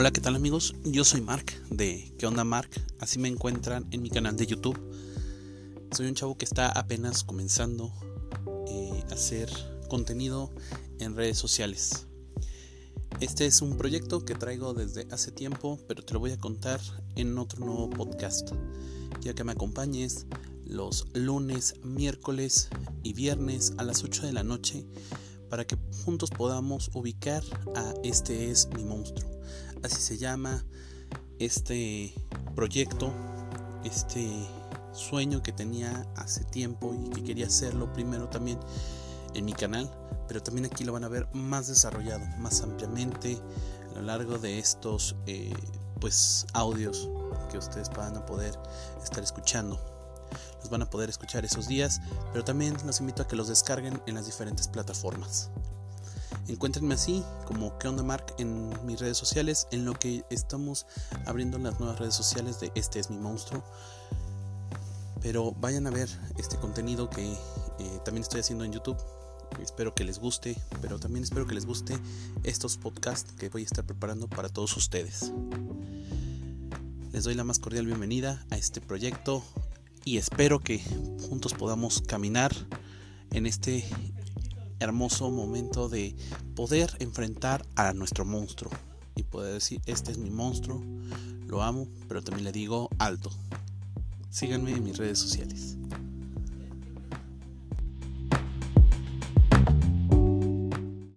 Hola, ¿qué tal amigos? Yo soy Mark de ¿Qué onda Mark? Así me encuentran en mi canal de YouTube. Soy un chavo que está apenas comenzando eh, a hacer contenido en redes sociales. Este es un proyecto que traigo desde hace tiempo, pero te lo voy a contar en otro nuevo podcast. Ya que me acompañes los lunes, miércoles y viernes a las 8 de la noche para que juntos podamos ubicar a Este es mi monstruo. Así se llama este proyecto, este sueño que tenía hace tiempo y que quería hacerlo primero también en mi canal, pero también aquí lo van a ver más desarrollado, más ampliamente a lo largo de estos eh, pues audios que ustedes van a poder estar escuchando. Los van a poder escuchar esos días, pero también los invito a que los descarguen en las diferentes plataformas. Encuéntrenme así como que onda Mark en mis redes sociales, en lo que estamos abriendo las nuevas redes sociales de Este es mi monstruo. Pero vayan a ver este contenido que eh, también estoy haciendo en YouTube. Espero que les guste, pero también espero que les guste estos podcasts que voy a estar preparando para todos ustedes. Les doy la más cordial bienvenida a este proyecto y espero que juntos podamos caminar en este hermoso momento de poder enfrentar a nuestro monstruo y poder decir, este es mi monstruo, lo amo, pero también le digo alto. Síganme en mis redes sociales.